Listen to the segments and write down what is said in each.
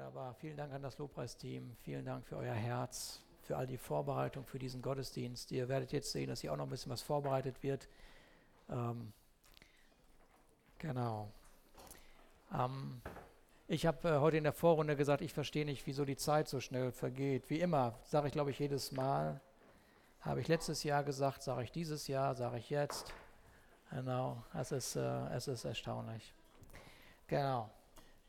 Wunderbar. Vielen Dank an das Lobpreisteam. Vielen Dank für euer Herz, für all die Vorbereitung für diesen Gottesdienst. Ihr werdet jetzt sehen, dass hier auch noch ein bisschen was vorbereitet wird. Ähm, genau. Ähm, ich habe äh, heute in der Vorrunde gesagt, ich verstehe nicht, wieso die Zeit so schnell vergeht. Wie immer, sage ich, glaube ich, jedes Mal. Habe ich letztes Jahr gesagt, sage ich dieses Jahr, sage ich jetzt. Genau, es ist, äh, es ist erstaunlich. Genau.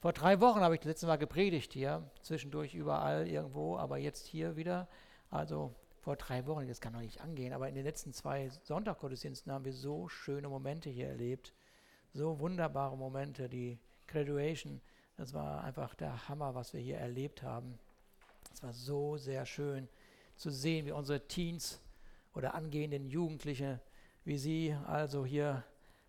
Vor drei Wochen habe ich das letzte Mal gepredigt hier, zwischendurch überall irgendwo, aber jetzt hier wieder. Also vor drei Wochen, das kann doch nicht angehen, aber in den letzten zwei Sonntaggottesdiensten haben wir so schöne Momente hier erlebt. So wunderbare Momente, die Graduation, das war einfach der Hammer, was wir hier erlebt haben. Es war so sehr schön zu sehen, wie unsere Teens oder angehenden Jugendliche, wie sie also hier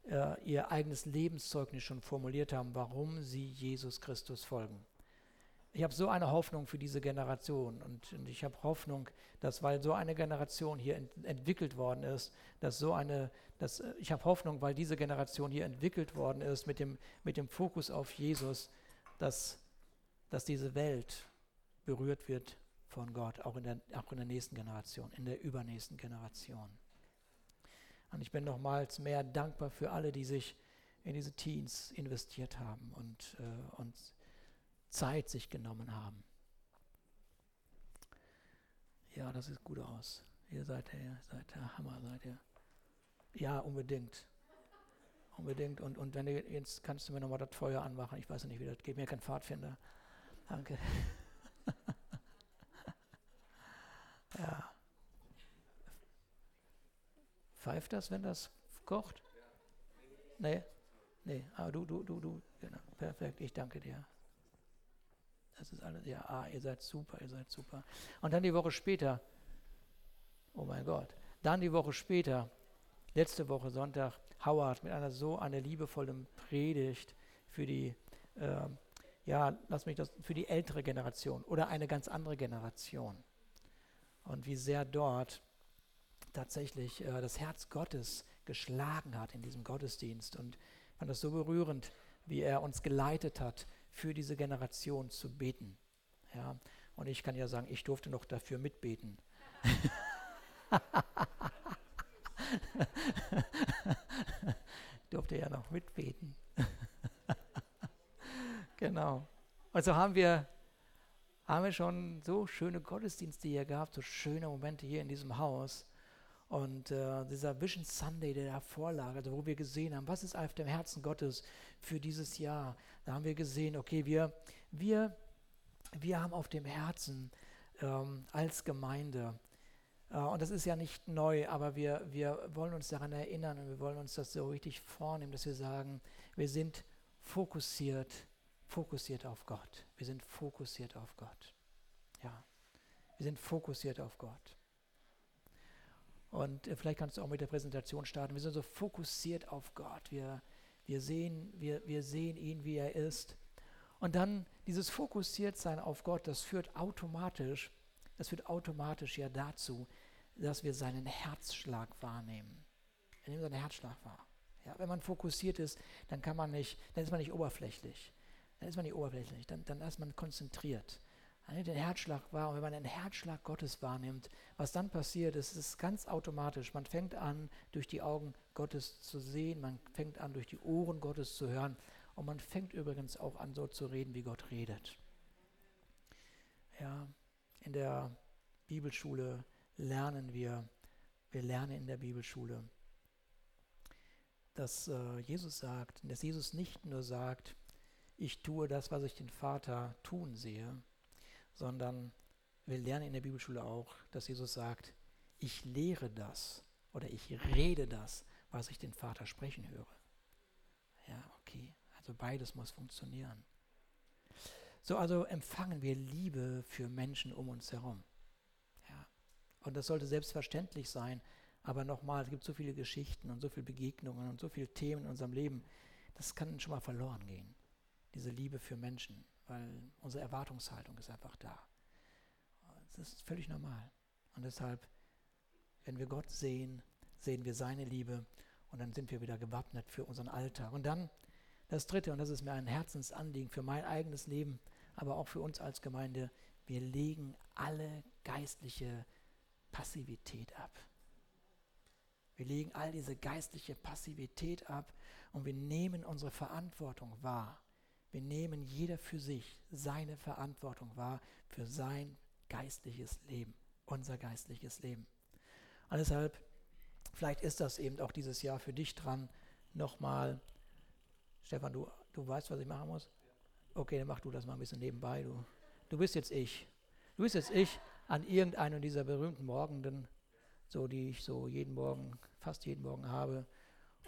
äh, ihr eigenes Lebenszeugnis schon formuliert haben, warum sie Jesus Christus folgen. Ich habe so eine Hoffnung für diese Generation und, und ich habe Hoffnung, dass weil so eine Generation hier ent entwickelt worden ist, dass so eine, dass, äh, ich habe Hoffnung, weil diese Generation hier entwickelt worden ist mit dem, mit dem Fokus auf Jesus, dass, dass diese Welt berührt wird von Gott, auch in, der, auch in der nächsten Generation, in der übernächsten Generation. Und ich bin nochmals mehr dankbar für alle, die sich in diese Teens investiert haben und, äh, und Zeit sich genommen haben. Ja, das sieht gut aus. Ihr seid der, seid der Hammer, seid ihr. Ja, unbedingt. Unbedingt. Und, und wenn du jetzt kannst du mir nochmal das Feuer anmachen. Ich weiß nicht, wie das geht. Mir kein Pfadfinder. Danke. Pfeift das, wenn das kocht? Nee? Nee, aber du, du, du, du, genau, perfekt, ich danke dir. Das ist alles, ja, ah, ihr seid super, ihr seid super. Und dann die Woche später, oh mein Gott, dann die Woche später, letzte Woche Sonntag, Howard mit einer so einer liebevollen Predigt für die, äh, ja, lass mich das, für die ältere Generation oder eine ganz andere Generation. Und wie sehr dort tatsächlich äh, das Herz Gottes geschlagen hat in diesem Gottesdienst. Und ich fand das so berührend, wie er uns geleitet hat, für diese Generation zu beten. Ja, und ich kann ja sagen, ich durfte noch dafür mitbeten. durfte ja noch mitbeten. genau. Also haben wir, haben wir schon so schöne Gottesdienste hier gehabt, so schöne Momente hier in diesem Haus. Und äh, dieser Vision Sunday, der da vorlag, also wo wir gesehen haben, was ist auf dem Herzen Gottes für dieses Jahr, da haben wir gesehen, okay, wir, wir, wir haben auf dem Herzen ähm, als Gemeinde, äh, und das ist ja nicht neu, aber wir, wir wollen uns daran erinnern und wir wollen uns das so richtig vornehmen, dass wir sagen, wir sind fokussiert, fokussiert auf Gott. Wir sind fokussiert auf Gott. Ja, wir sind fokussiert auf Gott. Und äh, vielleicht kannst du auch mit der Präsentation starten. Wir sind so fokussiert auf Gott. Wir, wir, sehen, wir, wir sehen ihn, wie er ist. Und dann dieses Fokussiertsein auf Gott, das führt automatisch, das führt automatisch ja dazu, dass wir seinen Herzschlag wahrnehmen. Wir nehmen seinen Herzschlag wahr. Ja, wenn man fokussiert ist, dann kann man nicht, dann ist man nicht oberflächlich. Dann ist man nicht oberflächlich, dann, dann ist man konzentriert den Herzschlag wahr. Und wenn man den Herzschlag Gottes wahrnimmt, was dann passiert, ist es ganz automatisch. Man fängt an, durch die Augen Gottes zu sehen, man fängt an, durch die Ohren Gottes zu hören und man fängt übrigens auch an, so zu reden, wie Gott redet. Ja, in der Bibelschule lernen wir, wir lernen in der Bibelschule, dass äh, Jesus sagt, dass Jesus nicht nur sagt, ich tue das, was ich den Vater tun sehe, sondern wir lernen in der Bibelschule auch, dass Jesus sagt, ich lehre das oder ich rede das, was ich den Vater sprechen höre. Ja, okay, also beides muss funktionieren. So, also empfangen wir Liebe für Menschen um uns herum. Ja, und das sollte selbstverständlich sein, aber nochmal, es gibt so viele Geschichten und so viele Begegnungen und so viele Themen in unserem Leben, das kann schon mal verloren gehen. Diese Liebe für Menschen weil unsere Erwartungshaltung ist einfach da. Das ist völlig normal. Und deshalb, wenn wir Gott sehen, sehen wir seine Liebe und dann sind wir wieder gewappnet für unseren Alltag. Und dann das Dritte, und das ist mir ein Herzensanliegen für mein eigenes Leben aber auch für uns als Gemeinde, wir legen alle geistliche Passivität ab. Wir legen all diese geistliche Passivität ab und wir nehmen unsere Verantwortung wahr. Wir nehmen jeder für sich seine Verantwortung wahr für sein geistliches Leben, unser geistliches Leben. Und deshalb, vielleicht ist das eben auch dieses Jahr für dich dran, nochmal, Stefan, du, du weißt, was ich machen muss? Okay, dann mach du das mal ein bisschen nebenbei. Du, du bist jetzt ich. Du bist jetzt ich an irgendeinem dieser berühmten Morgenden, so die ich so jeden Morgen, fast jeden Morgen habe.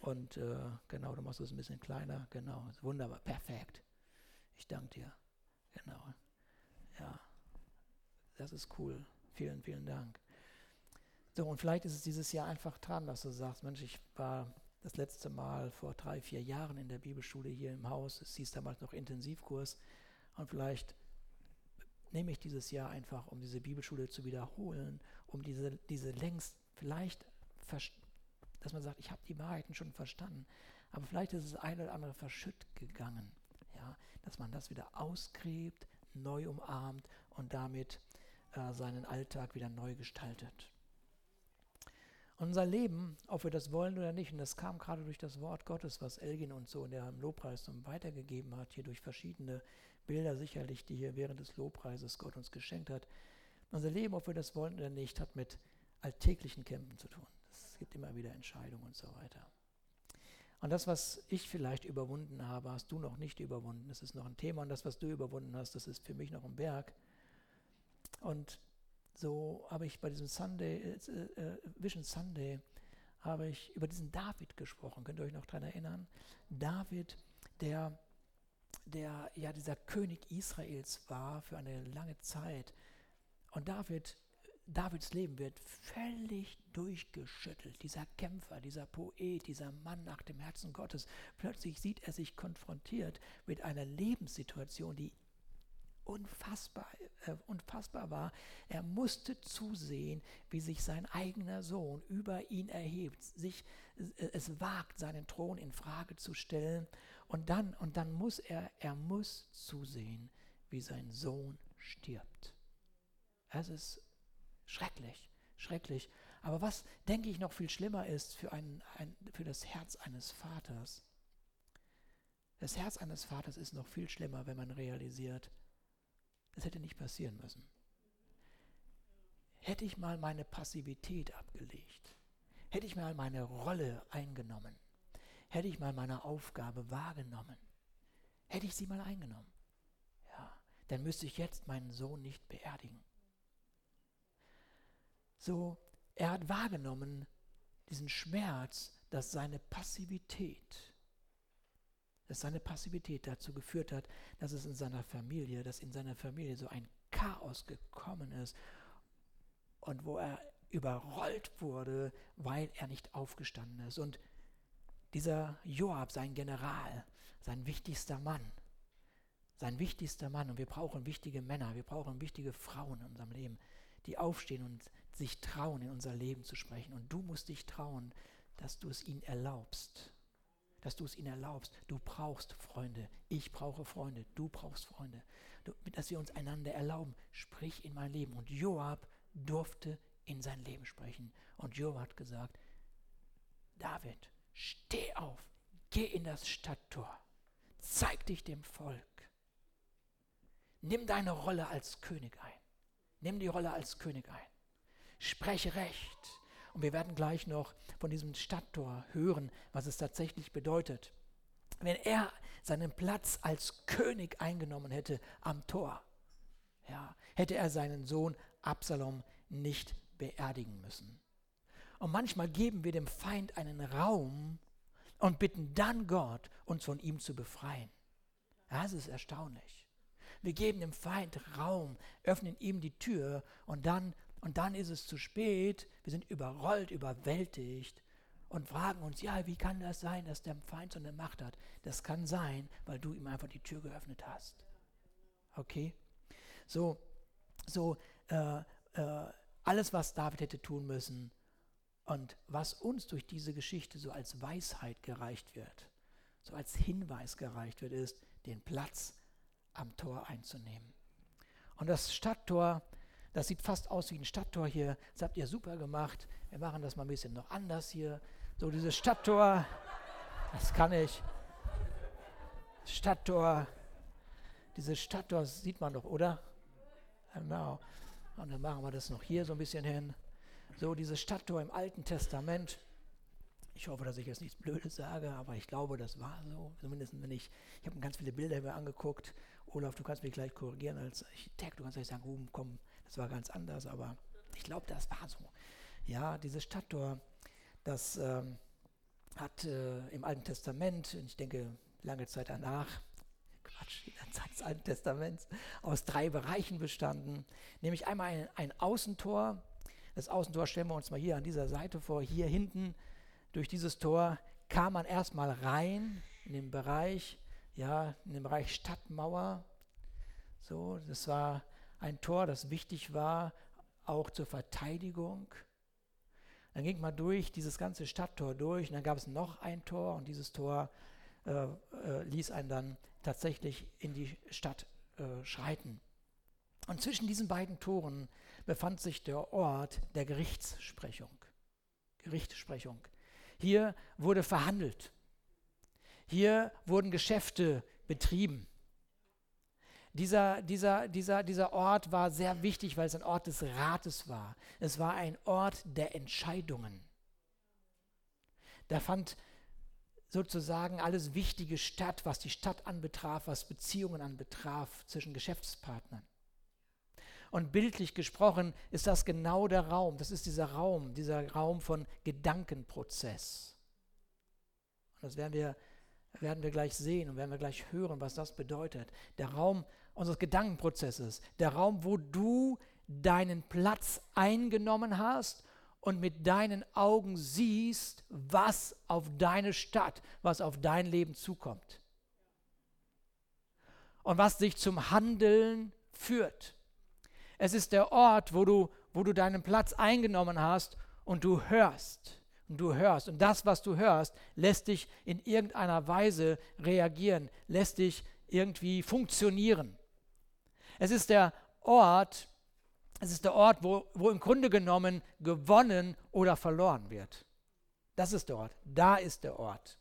Und äh, genau, du machst es ein bisschen kleiner. Genau, wunderbar, perfekt. Ich danke dir. Genau. Ja, das ist cool. Vielen, vielen Dank. So, und vielleicht ist es dieses Jahr einfach dran, dass du sagst, Mensch, ich war das letzte Mal vor drei, vier Jahren in der Bibelschule hier im Haus. Es hieß damals noch Intensivkurs. Und vielleicht nehme ich dieses Jahr einfach, um diese Bibelschule zu wiederholen, um diese, diese längst, vielleicht, dass man sagt, ich habe die Wahrheiten schon verstanden, aber vielleicht ist es ein oder andere verschütt gegangen. Dass man das wieder ausgräbt, neu umarmt und damit äh, seinen Alltag wieder neu gestaltet. Unser Leben, ob wir das wollen oder nicht, und das kam gerade durch das Wort Gottes, was Elgin uns so in der Lobpreis weitergegeben hat, hier durch verschiedene Bilder sicherlich, die hier während des Lobpreises Gott uns geschenkt hat. Unser Leben, ob wir das wollen oder nicht, hat mit alltäglichen Kämpfen zu tun. Es gibt immer wieder Entscheidungen und so weiter. Und das, was ich vielleicht überwunden habe, hast du noch nicht überwunden. Das ist noch ein Thema. Und das, was du überwunden hast, das ist für mich noch ein Berg. Und so habe ich bei diesem Sunday, äh, äh, Vision Sunday, habe ich über diesen David gesprochen. Könnt ihr euch noch daran erinnern? David, der, der ja dieser König Israels war für eine lange Zeit. Und David Davids Leben wird völlig durchgeschüttelt. Dieser Kämpfer, dieser Poet, dieser Mann nach dem Herzen Gottes. Plötzlich sieht er sich konfrontiert mit einer Lebenssituation, die unfassbar, äh, unfassbar war. Er musste zusehen, wie sich sein eigener Sohn über ihn erhebt, sich äh, es wagt, seinen Thron in Frage zu stellen. Und dann, und dann muss er, er muss zusehen, wie sein Sohn stirbt. Es ist Schrecklich, schrecklich. Aber was, denke ich, noch viel schlimmer ist für, ein, ein, für das Herz eines Vaters. Das Herz eines Vaters ist noch viel schlimmer, wenn man realisiert, das hätte nicht passieren müssen. Hätte ich mal meine Passivität abgelegt, hätte ich mal meine Rolle eingenommen, hätte ich mal meine Aufgabe wahrgenommen, hätte ich sie mal eingenommen, ja, dann müsste ich jetzt meinen Sohn nicht beerdigen so, er hat wahrgenommen diesen Schmerz, dass seine Passivität, dass seine Passivität dazu geführt hat, dass es in seiner Familie, dass in seiner Familie so ein Chaos gekommen ist und wo er überrollt wurde, weil er nicht aufgestanden ist. Und dieser Joab, sein General, sein wichtigster Mann, sein wichtigster Mann, und wir brauchen wichtige Männer, wir brauchen wichtige Frauen in unserem Leben, die aufstehen und sich trauen, in unser Leben zu sprechen. Und du musst dich trauen, dass du es ihnen erlaubst. Dass du es ihnen erlaubst. Du brauchst Freunde. Ich brauche Freunde. Du brauchst Freunde. Du, dass wir uns einander erlauben. Sprich in mein Leben. Und Joab durfte in sein Leben sprechen. Und Joab hat gesagt, David, steh auf, geh in das Stadttor, zeig dich dem Volk, nimm deine Rolle als König ein, nimm die Rolle als König ein spreche Recht. Und wir werden gleich noch von diesem Stadttor hören, was es tatsächlich bedeutet. Wenn er seinen Platz als König eingenommen hätte am Tor, ja, hätte er seinen Sohn Absalom nicht beerdigen müssen. Und manchmal geben wir dem Feind einen Raum und bitten dann Gott, uns von ihm zu befreien. Das ist erstaunlich. Wir geben dem Feind Raum, öffnen ihm die Tür und dann und dann ist es zu spät, wir sind überrollt, überwältigt und fragen uns, ja, wie kann das sein, dass der Feind so eine Macht hat? Das kann sein, weil du ihm einfach die Tür geöffnet hast. Okay? So, so äh, äh, alles, was David hätte tun müssen und was uns durch diese Geschichte so als Weisheit gereicht wird, so als Hinweis gereicht wird, ist, den Platz am Tor einzunehmen. Und das Stadttor, das sieht fast aus wie ein Stadttor hier. Das habt ihr super gemacht. Wir machen das mal ein bisschen noch anders hier. So dieses Stadttor, das kann ich. Stadttor, dieses Stadttor sieht man doch, oder? Genau. Und dann machen wir das noch hier so ein bisschen hin. So dieses Stadttor im Alten Testament. Ich hoffe, dass ich jetzt nichts Blödes sage, aber ich glaube, das war so. Zumindest wenn ich, ich habe ganz viele Bilder mir angeguckt. Olaf, du kannst mich gleich korrigieren als Architekt. Du kannst gleich sagen, oh, komm, das war ganz anders, aber ich glaube, das war so. Ja, dieses Stadttor, das ähm, hat äh, im Alten Testament, ich denke lange Zeit danach, Quatsch, in der Zeit des Alten Testaments, aus drei Bereichen bestanden. Nämlich einmal ein, ein Außentor. Das Außentor stellen wir uns mal hier an dieser Seite vor. Hier hinten durch dieses Tor kam man erstmal rein in den Bereich, ja, in den Bereich Stadtmauer. So, das war ein Tor, das wichtig war, auch zur Verteidigung. Dann ging man durch dieses ganze Stadttor durch und dann gab es noch ein Tor und dieses Tor äh, äh, ließ einen dann tatsächlich in die Stadt äh, schreiten. Und zwischen diesen beiden Toren befand sich der Ort der Gerichtssprechung. Gerichtssprechung. Hier wurde verhandelt. Hier wurden Geschäfte betrieben. Dieser, dieser, dieser, dieser Ort war sehr wichtig, weil es ein Ort des Rates war. Es war ein Ort der Entscheidungen. Da fand sozusagen alles Wichtige statt, was die Stadt anbetraf, was Beziehungen anbetraf zwischen Geschäftspartnern. Und bildlich gesprochen ist das genau der Raum. Das ist dieser Raum, dieser Raum von Gedankenprozess. Und das werden wir, werden wir gleich sehen und werden wir gleich hören, was das bedeutet. Der Raum unseres Gedankenprozesses, der Raum, wo du deinen Platz eingenommen hast und mit deinen Augen siehst, was auf deine Stadt, was auf dein Leben zukommt. Und was dich zum Handeln führt. Es ist der Ort, wo du, wo du deinen Platz eingenommen hast und du hörst. Und du hörst. Und das, was du hörst, lässt dich in irgendeiner Weise reagieren, lässt dich irgendwie funktionieren. Es ist der Ort, es ist der Ort, wo, wo im Grunde genommen gewonnen oder verloren wird. Das ist der Ort. Da ist der Ort.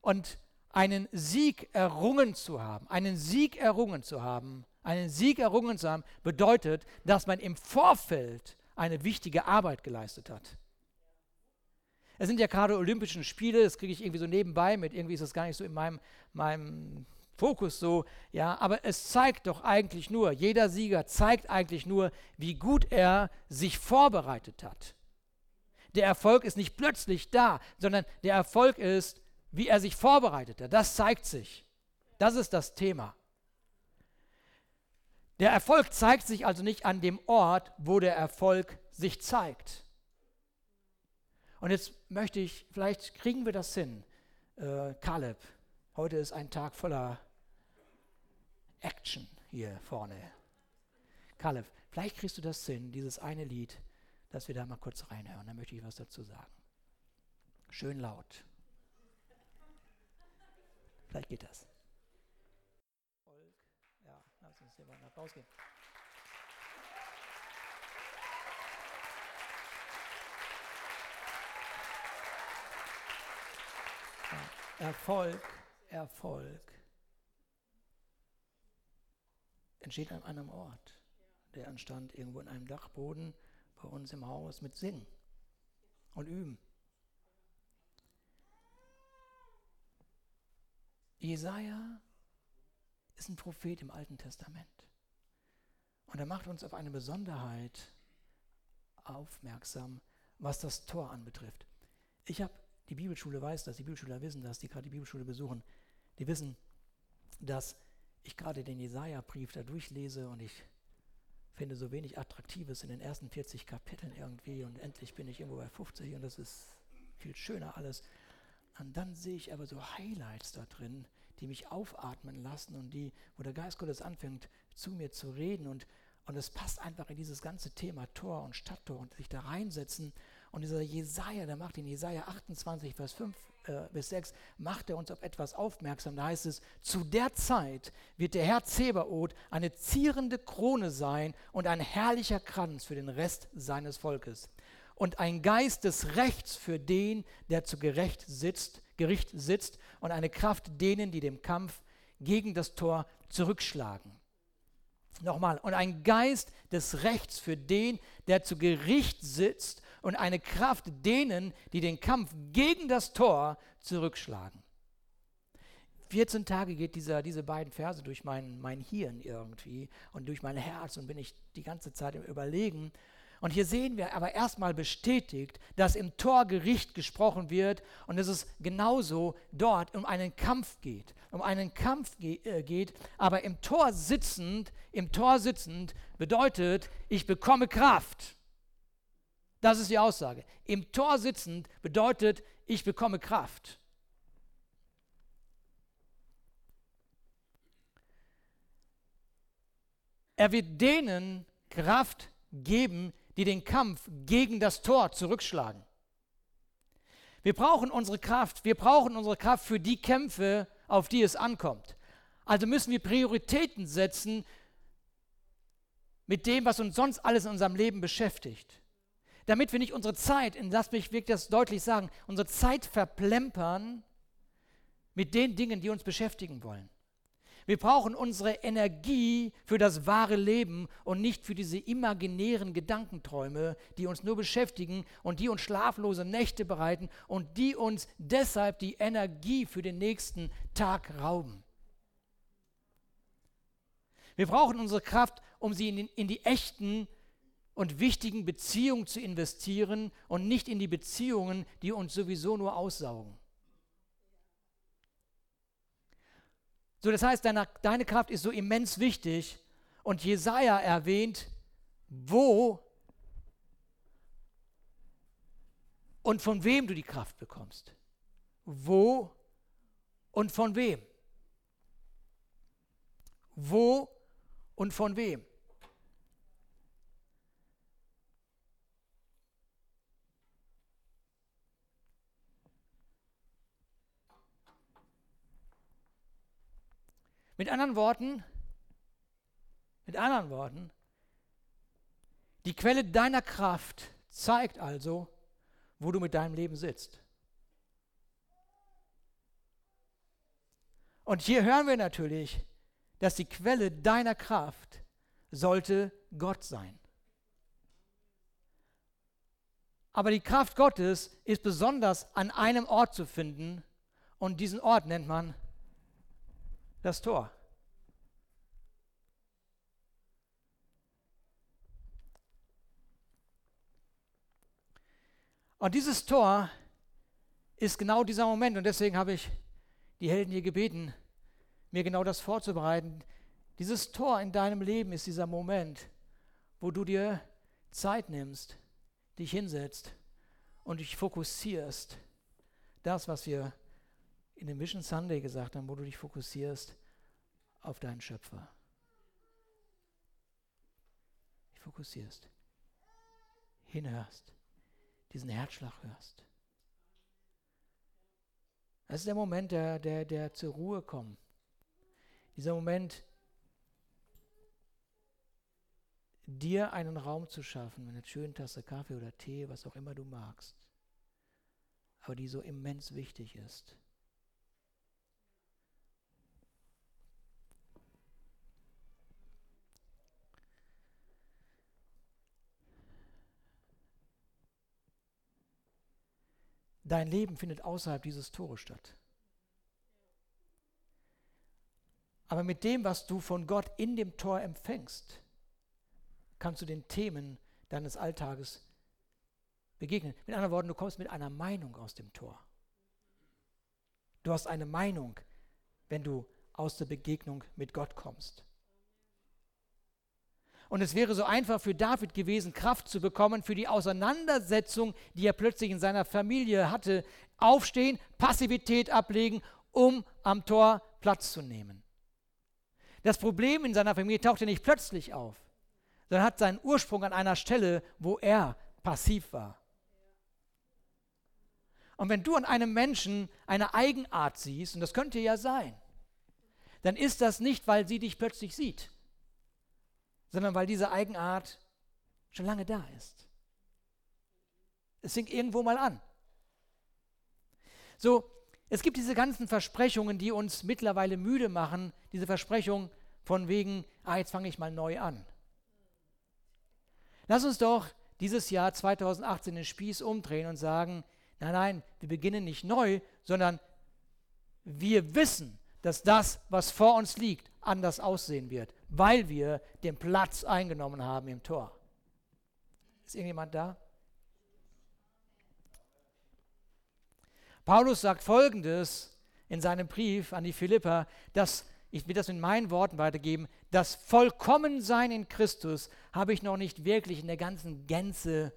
Und einen Sieg errungen zu haben, einen Sieg errungen zu haben, einen Sieg errungen zu haben, bedeutet, dass man im Vorfeld eine wichtige Arbeit geleistet hat. Es sind ja gerade Olympischen Spiele, das kriege ich irgendwie so nebenbei mit, irgendwie ist das gar nicht so in meinem, meinem Fokus so, ja, aber es zeigt doch eigentlich nur, jeder Sieger zeigt eigentlich nur, wie gut er sich vorbereitet hat. Der Erfolg ist nicht plötzlich da, sondern der Erfolg ist, wie er sich vorbereitet hat. Das zeigt sich. Das ist das Thema. Der Erfolg zeigt sich also nicht an dem Ort, wo der Erfolg sich zeigt. Und jetzt möchte ich, vielleicht kriegen wir das hin. Äh, Caleb, heute ist ein Tag voller Action hier vorne. Kaleb, vielleicht kriegst du das hin, dieses eine Lied, dass wir da mal kurz reinhören. Da möchte ich was dazu sagen. Schön laut. Vielleicht geht das. Ja, lass uns hier mal einen Applaus geben. Erfolg, Erfolg entsteht an einem Ort. Der entstand irgendwo in einem Dachboden bei uns im Haus mit Singen und Üben. Jesaja ist ein Prophet im Alten Testament. Und er macht uns auf eine Besonderheit aufmerksam, was das Tor anbetrifft. Ich habe, die Bibelschule weiß das, die Bibelschüler wissen das, die gerade die Bibelschule besuchen, die wissen, dass ich gerade den Jesaja-Brief da durchlese und ich finde so wenig Attraktives in den ersten 40 Kapiteln irgendwie und endlich bin ich irgendwo bei 50 und das ist viel schöner alles. Und dann sehe ich aber so Highlights da drin, die mich aufatmen lassen und die, wo der Geist Gottes anfängt, zu mir zu reden und, und es passt einfach in dieses ganze Thema Tor und Stadttor und sich da reinsetzen Und dieser Jesaja, der macht in Jesaja 28, Vers 5 äh, bis 6, macht er uns auf etwas aufmerksam. Da heißt es: Zu der Zeit wird der Herr Zebaoth eine zierende Krone sein und ein herrlicher Kranz für den Rest seines Volkes. Und ein Geist des Rechts für den, der zu Gerecht sitzt, Gericht sitzt, und eine Kraft denen, die dem Kampf gegen das Tor zurückschlagen. Nochmal, und ein Geist des Rechts für den, der zu Gericht sitzt und eine Kraft denen, die den Kampf gegen das Tor zurückschlagen. 14 Tage geht dieser, diese beiden Verse durch mein, mein Hirn irgendwie und durch mein Herz und bin ich die ganze Zeit im Überlegen. Und hier sehen wir aber erstmal bestätigt, dass im Torgericht gesprochen wird und dass es genauso dort um einen Kampf geht, um einen Kampf ge äh, geht, aber im Tor sitzend, im Tor sitzend bedeutet, ich bekomme Kraft. Das ist die Aussage. Im Tor sitzend bedeutet, ich bekomme Kraft. Er wird denen Kraft geben, die den Kampf gegen das Tor zurückschlagen. Wir brauchen unsere Kraft, wir brauchen unsere Kraft für die Kämpfe, auf die es ankommt. Also müssen wir Prioritäten setzen mit dem, was uns sonst alles in unserem Leben beschäftigt damit wir nicht unsere Zeit, und lass mich wirklich das deutlich sagen, unsere Zeit verplempern mit den Dingen, die uns beschäftigen wollen. Wir brauchen unsere Energie für das wahre Leben und nicht für diese imaginären Gedankenträume, die uns nur beschäftigen und die uns schlaflose Nächte bereiten und die uns deshalb die Energie für den nächsten Tag rauben. Wir brauchen unsere Kraft, um sie in, den, in die echten und wichtigen Beziehungen zu investieren und nicht in die Beziehungen, die uns sowieso nur aussaugen. So, das heißt, deine, deine Kraft ist so immens wichtig und Jesaja erwähnt, wo und von wem du die Kraft bekommst. Wo und von wem. Wo und von wem. Mit anderen Worten, mit anderen Worten, die Quelle deiner Kraft zeigt also, wo du mit deinem Leben sitzt. Und hier hören wir natürlich, dass die Quelle deiner Kraft sollte Gott sein. Aber die Kraft Gottes ist besonders an einem Ort zu finden und diesen Ort nennt man das Tor. Und dieses Tor ist genau dieser Moment und deswegen habe ich die Helden hier gebeten, mir genau das vorzubereiten. Dieses Tor in deinem Leben ist dieser Moment, wo du dir Zeit nimmst, dich hinsetzt und dich fokussierst. Das, was wir in dem Mission Sunday gesagt haben, wo du dich fokussierst auf deinen Schöpfer. Dich fokussierst, hinhörst, diesen Herzschlag hörst. Das ist der Moment, der, der, der zur Ruhe kommt. Dieser Moment, dir einen Raum zu schaffen, mit einer schönen Tasse Kaffee oder Tee, was auch immer du magst, aber die so immens wichtig ist. Dein Leben findet außerhalb dieses Tores statt. Aber mit dem, was du von Gott in dem Tor empfängst, kannst du den Themen deines Alltages begegnen. Mit anderen Worten, du kommst mit einer Meinung aus dem Tor. Du hast eine Meinung, wenn du aus der Begegnung mit Gott kommst. Und es wäre so einfach für David gewesen, Kraft zu bekommen für die Auseinandersetzung, die er plötzlich in seiner Familie hatte. Aufstehen, Passivität ablegen, um am Tor Platz zu nehmen. Das Problem in seiner Familie tauchte nicht plötzlich auf, sondern hat seinen Ursprung an einer Stelle, wo er passiv war. Und wenn du an einem Menschen eine Eigenart siehst, und das könnte ja sein, dann ist das nicht, weil sie dich plötzlich sieht, sondern weil diese Eigenart schon lange da ist. Es fing irgendwo mal an. So, es gibt diese ganzen Versprechungen, die uns mittlerweile müde machen, diese Versprechung von wegen, ah, jetzt fange ich mal neu an. Lass uns doch dieses Jahr 2018 den Spieß umdrehen und sagen, nein, nein, wir beginnen nicht neu, sondern wir wissen, dass das, was vor uns liegt, anders aussehen wird, weil wir den Platz eingenommen haben im Tor. Ist irgendjemand da? Paulus sagt folgendes in seinem Brief an die Philipper, dass ich will das in meinen Worten weitergeben, das Vollkommensein in Christus habe ich noch nicht wirklich in der ganzen Gänze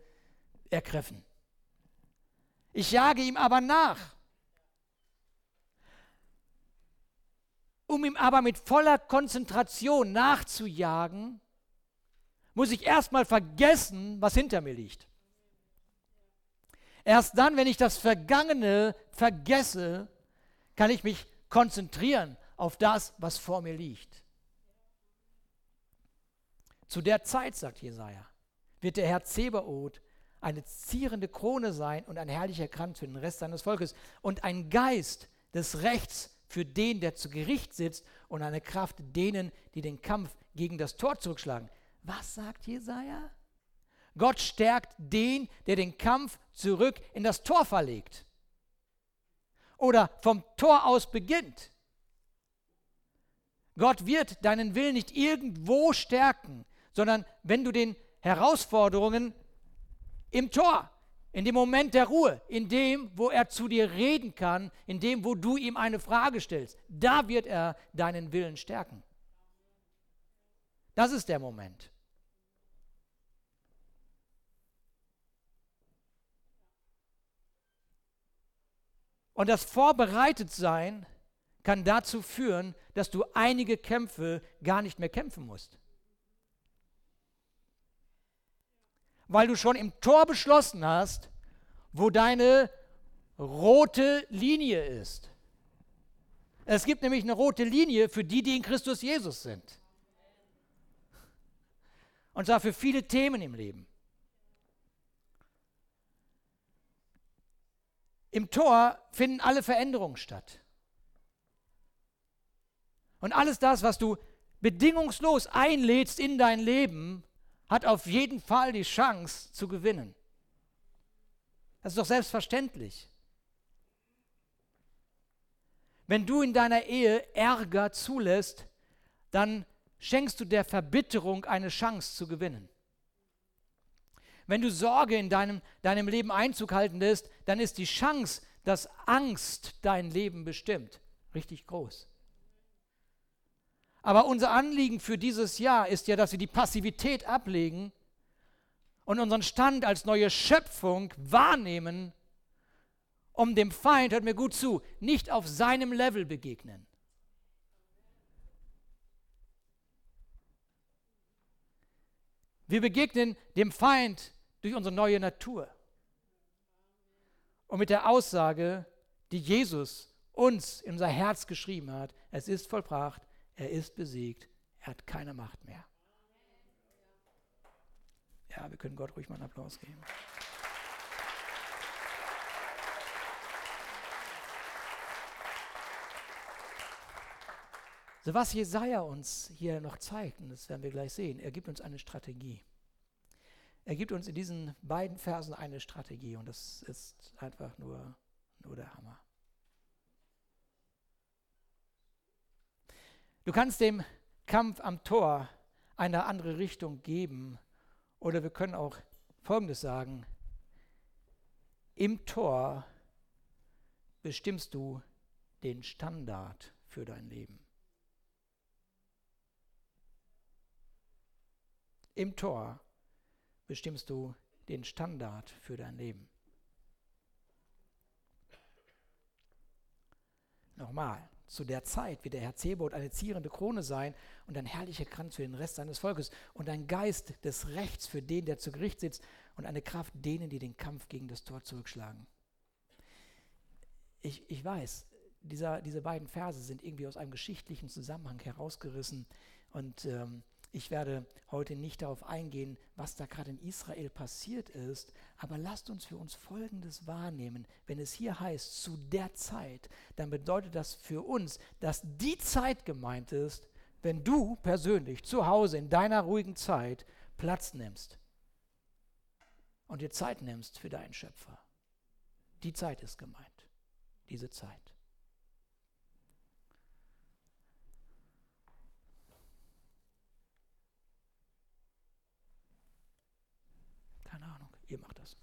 ergriffen. Ich jage ihm aber nach. Um ihm aber mit voller Konzentration nachzujagen, muss ich erstmal vergessen, was hinter mir liegt. Erst dann, wenn ich das Vergangene vergesse, kann ich mich konzentrieren auf das, was vor mir liegt. Zu der Zeit, sagt Jesaja, wird der Herr Zebaoth eine zierende Krone sein und ein herrlicher Kranz für den Rest seines Volkes und ein Geist des Rechts für den, der zu Gericht sitzt und eine Kraft denen, die den Kampf gegen das Tor zurückschlagen. Was sagt Jesaja? Gott stärkt den, der den Kampf zurück in das Tor verlegt oder vom Tor aus beginnt. Gott wird deinen Willen nicht irgendwo stärken, sondern wenn du den Herausforderungen im Tor, in dem Moment der Ruhe, in dem, wo er zu dir reden kann, in dem, wo du ihm eine Frage stellst, da wird er deinen Willen stärken. Das ist der Moment. Und das Vorbereitetsein kann dazu führen, dass du einige Kämpfe gar nicht mehr kämpfen musst. Weil du schon im Tor beschlossen hast, wo deine rote Linie ist. Es gibt nämlich eine rote Linie für die, die in Christus Jesus sind. Und zwar für viele Themen im Leben. Im Tor finden alle Veränderungen statt. Und alles das, was du bedingungslos einlädst in dein Leben, hat auf jeden Fall die Chance zu gewinnen. Das ist doch selbstverständlich. Wenn du in deiner Ehe Ärger zulässt, dann schenkst du der Verbitterung eine Chance zu gewinnen. Wenn du Sorge in deinem, deinem Leben Einzug halten lässt, dann ist die Chance, dass Angst dein Leben bestimmt, richtig groß. Aber unser Anliegen für dieses Jahr ist ja, dass wir die Passivität ablegen und unseren Stand als neue Schöpfung wahrnehmen, um dem Feind, hört mir gut zu, nicht auf seinem Level begegnen. Wir begegnen dem Feind durch unsere neue Natur. Und mit der Aussage, die Jesus uns in unser Herz geschrieben hat, es ist vollbracht, er ist besiegt, er hat keine Macht mehr. Ja, wir können Gott ruhig mal einen Applaus geben. So was Jesaja uns hier noch zeigt, und das werden wir gleich sehen, er gibt uns eine Strategie. Er gibt uns in diesen beiden Versen eine Strategie und das ist einfach nur, nur der Hammer. Du kannst dem Kampf am Tor eine andere Richtung geben oder wir können auch Folgendes sagen. Im Tor bestimmst du den Standard für dein Leben. Im Tor bestimmst du den Standard für dein Leben. Nochmal, zu der Zeit wird der Herr Zebot eine zierende Krone sein und ein herrlicher Kranz für den Rest seines Volkes und ein Geist des Rechts für den, der zu Gericht sitzt und eine Kraft denen, die den Kampf gegen das Tor zurückschlagen. ich, ich weiß, dieser, diese beiden Verse sind irgendwie aus einem geschichtlichen Zusammenhang herausgerissen und ähm, ich werde heute nicht darauf eingehen, was da gerade in Israel passiert ist, aber lasst uns für uns Folgendes wahrnehmen. Wenn es hier heißt, zu der Zeit, dann bedeutet das für uns, dass die Zeit gemeint ist, wenn du persönlich zu Hause in deiner ruhigen Zeit Platz nimmst und dir Zeit nimmst für deinen Schöpfer. Die Zeit ist gemeint, diese Zeit. Ihr macht das.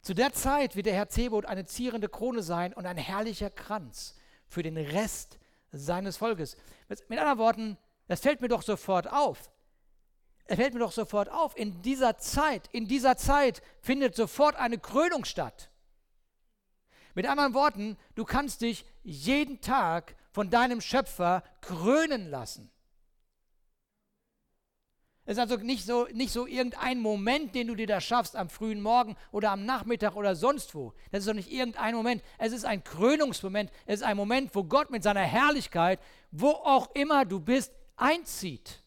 Zu der Zeit wird der Herr Zebot eine zierende Krone sein und ein herrlicher Kranz für den Rest seines Volkes. Mit anderen Worten, das fällt mir doch sofort auf. Es fällt mir doch sofort auf, in dieser Zeit, in dieser Zeit findet sofort eine Krönung statt. Mit anderen Worten, du kannst dich jeden Tag von deinem Schöpfer krönen lassen. Es ist also nicht so, nicht so irgendein Moment, den du dir da schaffst am frühen Morgen oder am Nachmittag oder sonst wo. Das ist doch nicht irgendein Moment. Es ist ein Krönungsmoment. Es ist ein Moment, wo Gott mit seiner Herrlichkeit, wo auch immer du bist, einzieht.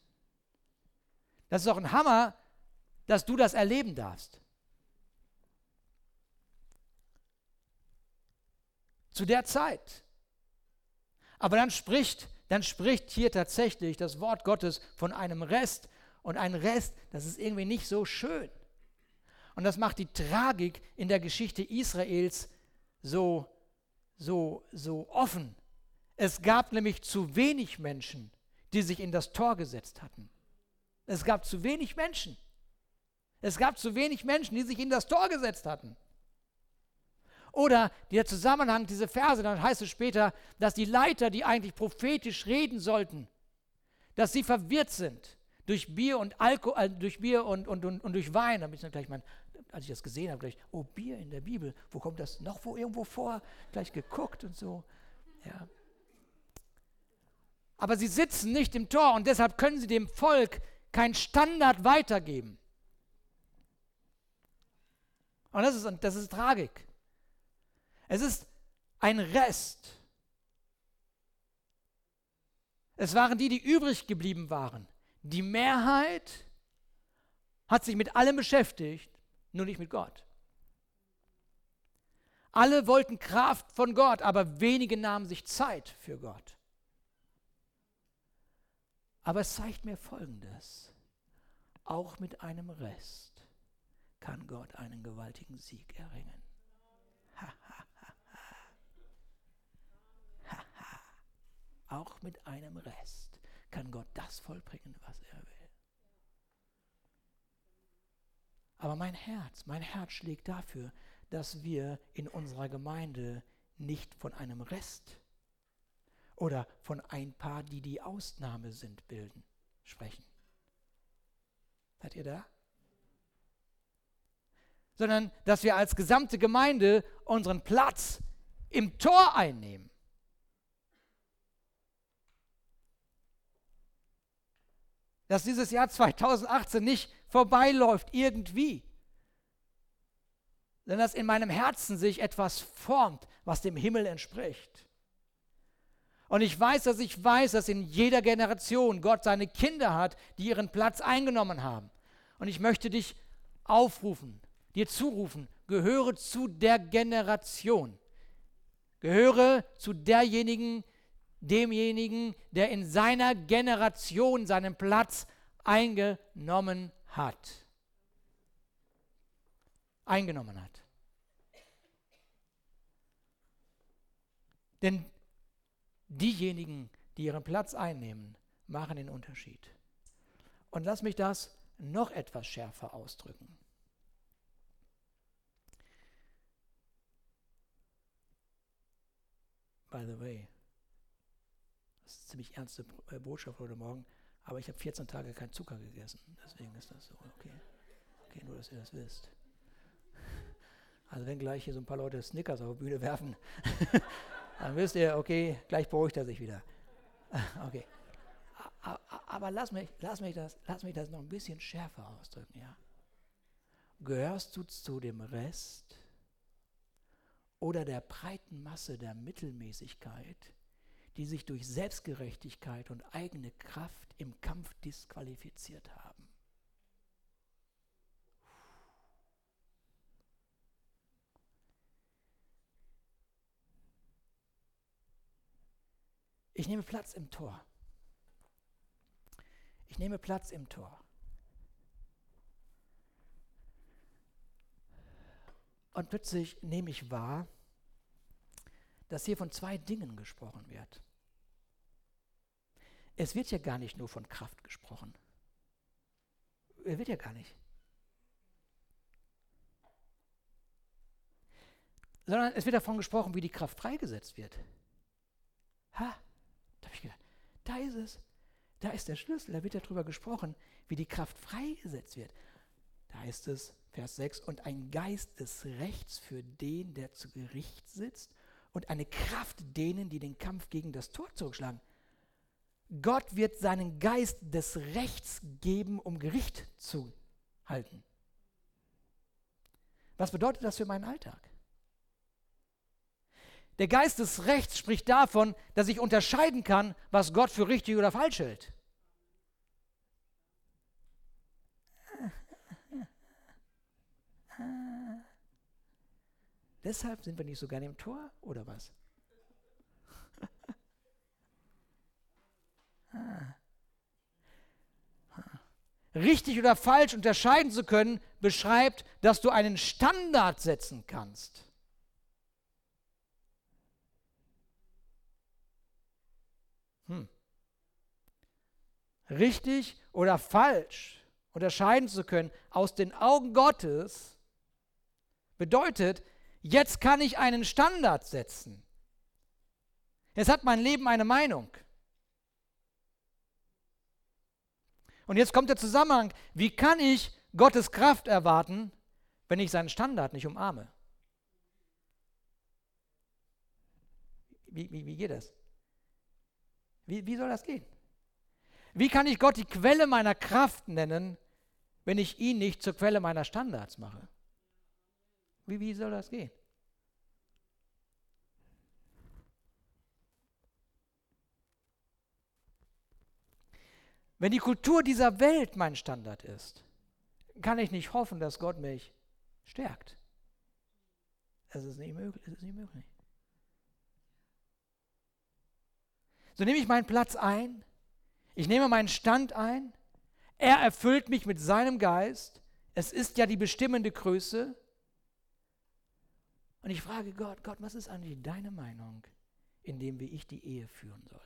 Das ist doch ein Hammer, dass du das erleben darfst. Zu der Zeit aber dann spricht, dann spricht hier tatsächlich das Wort Gottes von einem Rest und ein Rest, das ist irgendwie nicht so schön. Und das macht die Tragik in der Geschichte Israels so, so, so offen. Es gab nämlich zu wenig Menschen, die sich in das Tor gesetzt hatten. Es gab zu wenig Menschen. Es gab zu wenig Menschen, die sich in das Tor gesetzt hatten. Oder der Zusammenhang, diese Verse, dann heißt es später, dass die Leiter, die eigentlich prophetisch reden sollten, dass sie verwirrt sind durch Bier und Alkohol, äh, durch Bier und, und, und, und durch Wein. Da bin ich dann gleich mal, als ich das gesehen habe, gleich, oh, Bier in der Bibel, wo kommt das noch wo irgendwo vor? Gleich geguckt und so. Ja. Aber sie sitzen nicht im Tor und deshalb können sie dem Volk keinen Standard weitergeben. Und das ist, das ist Tragik. Es ist ein Rest. Es waren die, die übrig geblieben waren. Die Mehrheit hat sich mit allem beschäftigt, nur nicht mit Gott. Alle wollten Kraft von Gott, aber wenige nahmen sich Zeit für Gott. Aber es zeigt mir Folgendes. Auch mit einem Rest kann Gott einen gewaltigen Sieg erringen. Auch mit einem Rest kann Gott das vollbringen, was er will. Aber mein Herz, mein Herz schlägt dafür, dass wir in unserer Gemeinde nicht von einem Rest oder von ein paar, die die Ausnahme sind, bilden, sprechen. Seid ihr da? Sondern dass wir als gesamte Gemeinde unseren Platz im Tor einnehmen. Dass dieses Jahr 2018 nicht vorbeiläuft irgendwie, sondern dass in meinem Herzen sich etwas formt, was dem Himmel entspricht. Und ich weiß, dass ich weiß, dass in jeder Generation Gott seine Kinder hat, die ihren Platz eingenommen haben. Und ich möchte dich aufrufen, dir zurufen, gehöre zu der Generation. Gehöre zu derjenigen, demjenigen, der in seiner Generation seinen Platz eingenommen hat. Eingenommen hat. Denn diejenigen, die ihren Platz einnehmen, machen den Unterschied. Und lass mich das noch etwas schärfer ausdrücken. By the way, das ist ziemlich ernste äh, Botschaft heute Morgen. Aber ich habe 14 Tage keinen Zucker gegessen. Deswegen ist das so. Okay. Okay, nur, dass ihr das wisst. Also wenn gleich hier so ein paar Leute Snickers auf die Bühne werfen, dann wisst ihr, okay, gleich beruhigt er sich wieder. Okay. Aber lass mich, lass, mich das, lass mich das noch ein bisschen schärfer ausdrücken, ja. Gehörst du zu dem Rest oder der breiten Masse der Mittelmäßigkeit, die sich durch Selbstgerechtigkeit und eigene Kraft im Kampf disqualifiziert haben? Ich nehme Platz im Tor. Ich nehme Platz im Tor. Und plötzlich nehme ich wahr, dass hier von zwei Dingen gesprochen wird. Es wird ja gar nicht nur von Kraft gesprochen. Er wird ja gar nicht. Sondern es wird davon gesprochen, wie die Kraft freigesetzt wird. Ha, da habe ich gedacht, da ist es. Da ist der Schlüssel, da wird ja darüber gesprochen, wie die Kraft freigesetzt wird. Da heißt es, Vers 6, und ein Geist des Rechts für den, der zu Gericht sitzt, und eine Kraft denen, die den Kampf gegen das Tor zurückschlagen. Gott wird seinen Geist des Rechts geben, um Gericht zu halten. Was bedeutet das für meinen Alltag? Der Geist des Rechts spricht davon, dass ich unterscheiden kann, was Gott für richtig oder falsch hält. Deshalb sind wir nicht so gerne im Tor oder was? Richtig oder falsch unterscheiden zu können, beschreibt, dass du einen Standard setzen kannst. hm, richtig oder falsch unterscheiden zu können aus den Augen Gottes, bedeutet, jetzt kann ich einen Standard setzen. Jetzt hat mein Leben eine Meinung. Und jetzt kommt der Zusammenhang, wie kann ich Gottes Kraft erwarten, wenn ich seinen Standard nicht umarme? Wie, wie, wie geht das? Wie, wie soll das gehen? Wie kann ich Gott die Quelle meiner Kraft nennen, wenn ich ihn nicht zur Quelle meiner Standards mache? Wie, wie soll das gehen? Wenn die Kultur dieser Welt mein Standard ist, kann ich nicht hoffen, dass Gott mich stärkt. Es ist nicht möglich. Ist nicht möglich. So nehme ich meinen Platz ein, ich nehme meinen Stand ein, er erfüllt mich mit seinem Geist, es ist ja die bestimmende Größe. Und ich frage Gott, Gott, was ist eigentlich deine Meinung, in dem wie ich die Ehe führen soll?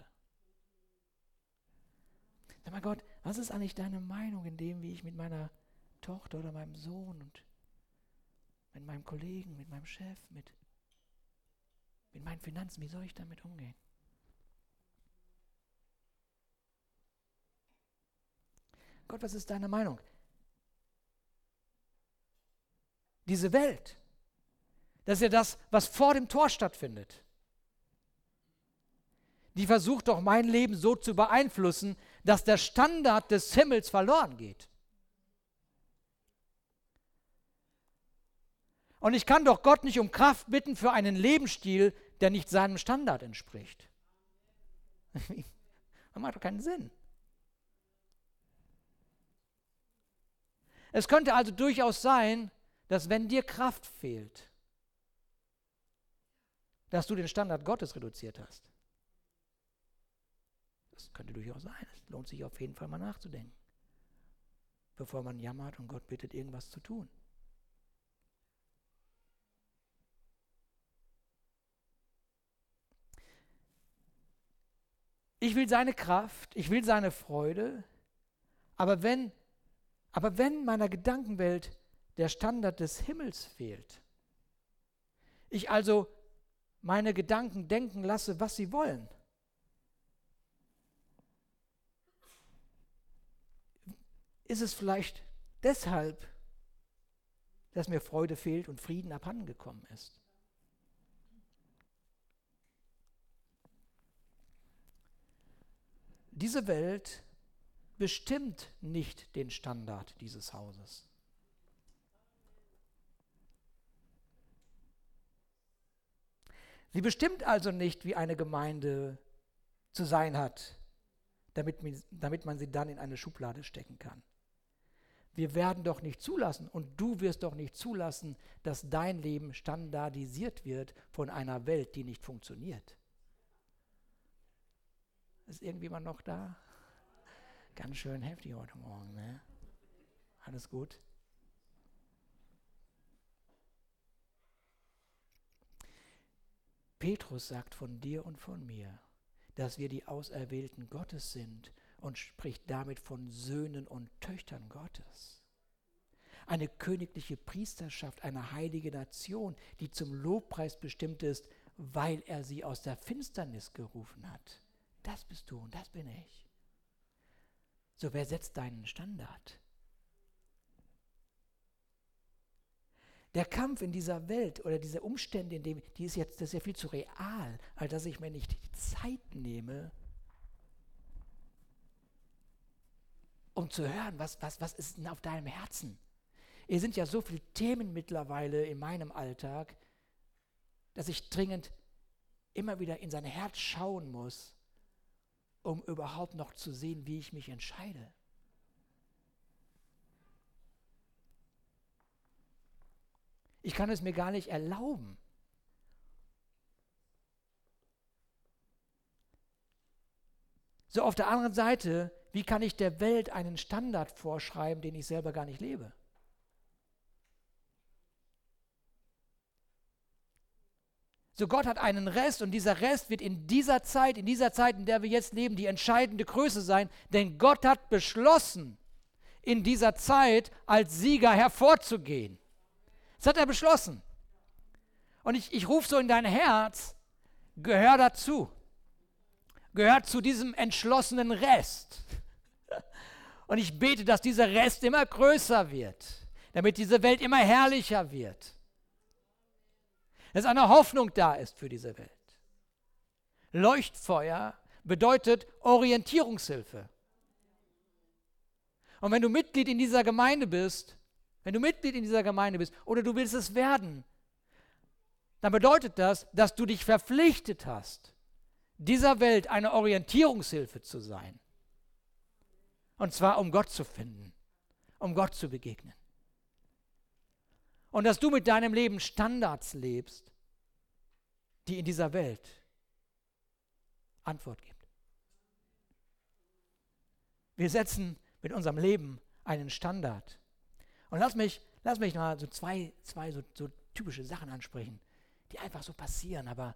Sag mal Gott, was ist eigentlich deine Meinung in dem, wie ich mit meiner Tochter oder meinem Sohn und mit meinem Kollegen, mit meinem Chef, mit, mit meinen Finanzen, wie soll ich damit umgehen? Gott, was ist deine Meinung? Diese Welt, das ist ja das, was vor dem Tor stattfindet. Die versucht doch mein Leben so zu beeinflussen, dass der Standard des Himmels verloren geht. Und ich kann doch Gott nicht um Kraft bitten für einen Lebensstil, der nicht seinem Standard entspricht. Das macht doch keinen Sinn. Es könnte also durchaus sein, dass wenn dir Kraft fehlt, dass du den Standard Gottes reduziert hast. Das könnte durchaus sein. Es lohnt sich auf jeden Fall mal nachzudenken, bevor man jammert und Gott bittet, irgendwas zu tun. Ich will seine Kraft, ich will seine Freude, aber wenn aber wenn meiner Gedankenwelt der Standard des Himmels fehlt, ich also meine Gedanken denken lasse, was sie wollen, ist es vielleicht deshalb, dass mir Freude fehlt und Frieden abhandengekommen ist. Diese Welt bestimmt nicht den Standard dieses Hauses. Sie bestimmt also nicht, wie eine Gemeinde zu sein hat, damit, damit man sie dann in eine Schublade stecken kann. Wir werden doch nicht zulassen und du wirst doch nicht zulassen, dass dein Leben standardisiert wird von einer Welt, die nicht funktioniert. Ist irgendjemand noch da? Ganz schön heftig heute Morgen, ne? Alles gut? Petrus sagt von dir und von mir, dass wir die Auserwählten Gottes sind und spricht damit von Söhnen und Töchtern Gottes. Eine königliche Priesterschaft, eine heilige Nation, die zum Lobpreis bestimmt ist, weil er sie aus der Finsternis gerufen hat. Das bist du und das bin ich. So, wer setzt deinen Standard? Der Kampf in dieser Welt oder diese Umstände, in dem, die ist jetzt, ist ja viel zu real, als dass ich mir nicht die Zeit nehme, um zu hören, was, was, was ist denn auf deinem Herzen? Es sind ja so viele Themen mittlerweile in meinem Alltag, dass ich dringend immer wieder in sein Herz schauen muss, um überhaupt noch zu sehen, wie ich mich entscheide. Ich kann es mir gar nicht erlauben. So auf der anderen Seite, wie kann ich der Welt einen Standard vorschreiben, den ich selber gar nicht lebe? So Gott hat einen Rest und dieser Rest wird in dieser Zeit, in dieser Zeit, in der wir jetzt leben, die entscheidende Größe sein, denn Gott hat beschlossen, in dieser Zeit als Sieger hervorzugehen. Das hat er beschlossen. Und ich, ich rufe so in dein Herz, gehör dazu. Gehört zu diesem entschlossenen Rest. Und ich bete, dass dieser Rest immer größer wird, damit diese Welt immer herrlicher wird. Dass eine Hoffnung da ist für diese Welt. Leuchtfeuer bedeutet Orientierungshilfe. Und wenn du Mitglied in dieser Gemeinde bist, wenn du Mitglied in dieser Gemeinde bist oder du willst es werden, dann bedeutet das, dass du dich verpflichtet hast, dieser Welt eine Orientierungshilfe zu sein. Und zwar um Gott zu finden, um Gott zu begegnen. Und dass du mit deinem Leben Standards lebst, die in dieser Welt Antwort gibt. Wir setzen mit unserem Leben einen Standard. Und lass mich, lass mich mal so zwei, zwei so, so typische Sachen ansprechen, die einfach so passieren, aber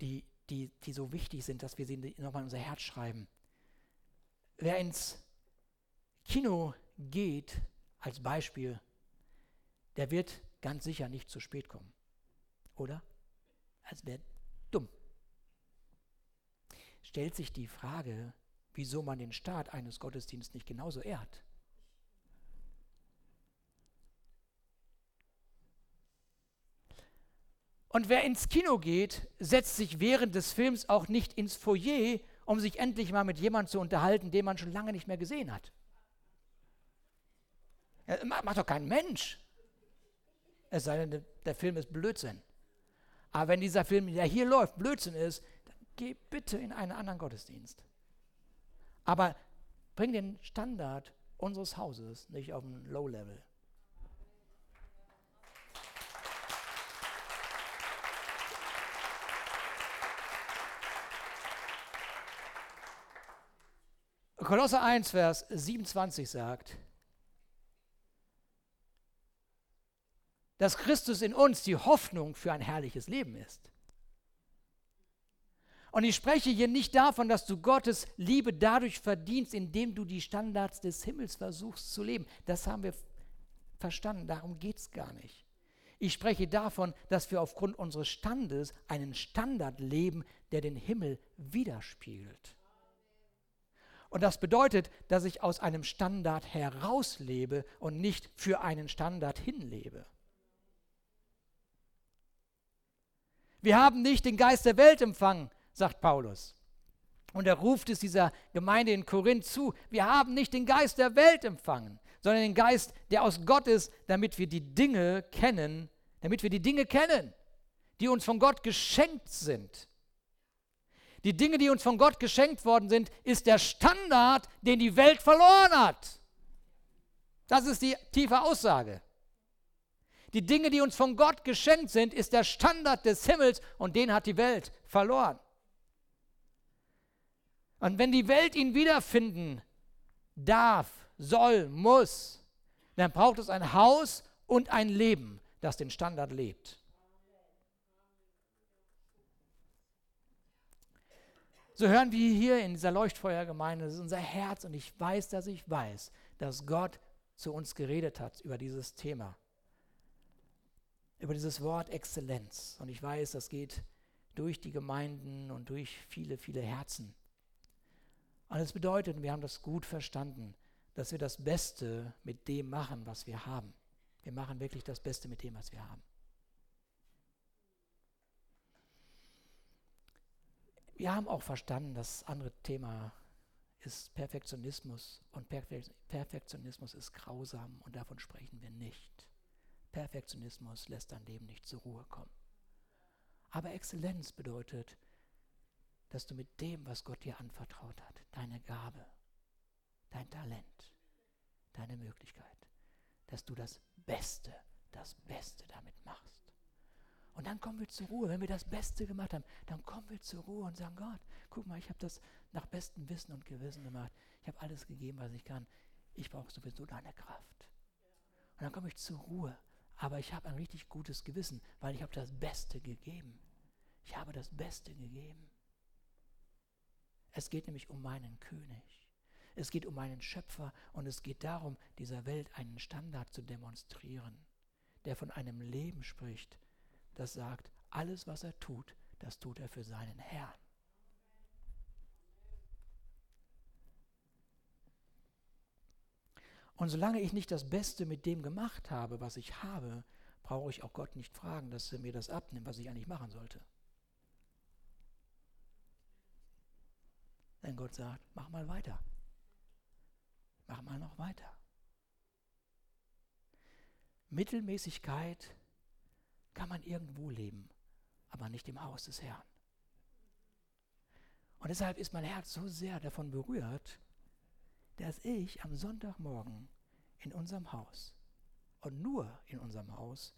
die, die, die so wichtig sind, dass wir sie nochmal in unser Herz schreiben. Wer ins Kino geht, als Beispiel, der wird ganz sicher nicht zu spät kommen. Oder? Das wäre dumm. Stellt sich die Frage, wieso man den Start eines Gottesdienstes nicht genauso ehrt. Und wer ins Kino geht, setzt sich während des Films auch nicht ins Foyer, um sich endlich mal mit jemandem zu unterhalten, den man schon lange nicht mehr gesehen hat. Ja, macht doch kein Mensch. Es sei denn, der Film ist Blödsinn. Aber wenn dieser Film, der hier läuft, Blödsinn ist, dann geh bitte in einen anderen Gottesdienst. Aber bring den Standard unseres Hauses nicht auf ein Low-Level. Kolosser 1, Vers 27 sagt, dass Christus in uns die Hoffnung für ein herrliches Leben ist. Und ich spreche hier nicht davon, dass du Gottes Liebe dadurch verdienst, indem du die Standards des Himmels versuchst zu leben. Das haben wir verstanden, darum geht es gar nicht. Ich spreche davon, dass wir aufgrund unseres Standes einen Standard leben, der den Himmel widerspiegelt. Und das bedeutet, dass ich aus einem Standard herauslebe und nicht für einen Standard hinlebe. Wir haben nicht den Geist der Welt empfangen, sagt Paulus. Und er ruft es dieser Gemeinde in Korinth zu, wir haben nicht den Geist der Welt empfangen, sondern den Geist, der aus Gott ist, damit wir die Dinge kennen, damit wir die Dinge kennen, die uns von Gott geschenkt sind. Die Dinge, die uns von Gott geschenkt worden sind, ist der Standard, den die Welt verloren hat. Das ist die tiefe Aussage. Die Dinge, die uns von Gott geschenkt sind, ist der Standard des Himmels und den hat die Welt verloren. Und wenn die Welt ihn wiederfinden darf, soll, muss, dann braucht es ein Haus und ein Leben, das den Standard lebt. So hören wir hier in dieser Leuchtfeuergemeinde, das ist unser Herz und ich weiß, dass ich weiß, dass Gott zu uns geredet hat über dieses Thema, über dieses Wort Exzellenz. Und ich weiß, das geht durch die Gemeinden und durch viele, viele Herzen. Und es bedeutet, wir haben das gut verstanden, dass wir das Beste mit dem machen, was wir haben. Wir machen wirklich das Beste mit dem, was wir haben. Wir haben auch verstanden, das andere Thema ist Perfektionismus und Perfektionismus ist grausam und davon sprechen wir nicht. Perfektionismus lässt dein Leben nicht zur Ruhe kommen. Aber Exzellenz bedeutet, dass du mit dem, was Gott dir anvertraut hat, deine Gabe, dein Talent, deine Möglichkeit, dass du das Beste, das Beste damit machst. Und dann kommen wir zur Ruhe. Wenn wir das Beste gemacht haben, dann kommen wir zur Ruhe und sagen, Gott, guck mal, ich habe das nach bestem Wissen und Gewissen gemacht. Ich habe alles gegeben, was ich kann. Ich brauche sowieso deine Kraft. Und dann komme ich zur Ruhe. Aber ich habe ein richtig gutes Gewissen, weil ich habe das Beste gegeben. Ich habe das Beste gegeben. Es geht nämlich um meinen König. Es geht um meinen Schöpfer und es geht darum, dieser Welt einen Standard zu demonstrieren, der von einem Leben spricht, das sagt, alles, was er tut, das tut er für seinen Herrn. Und solange ich nicht das Beste mit dem gemacht habe, was ich habe, brauche ich auch Gott nicht fragen, dass er mir das abnimmt, was ich eigentlich machen sollte. Denn Gott sagt, mach mal weiter. Mach mal noch weiter. Mittelmäßigkeit kann man irgendwo leben, aber nicht im Haus des Herrn. Und deshalb ist mein Herz so sehr davon berührt, dass ich am Sonntagmorgen in unserem Haus und nur in unserem Haus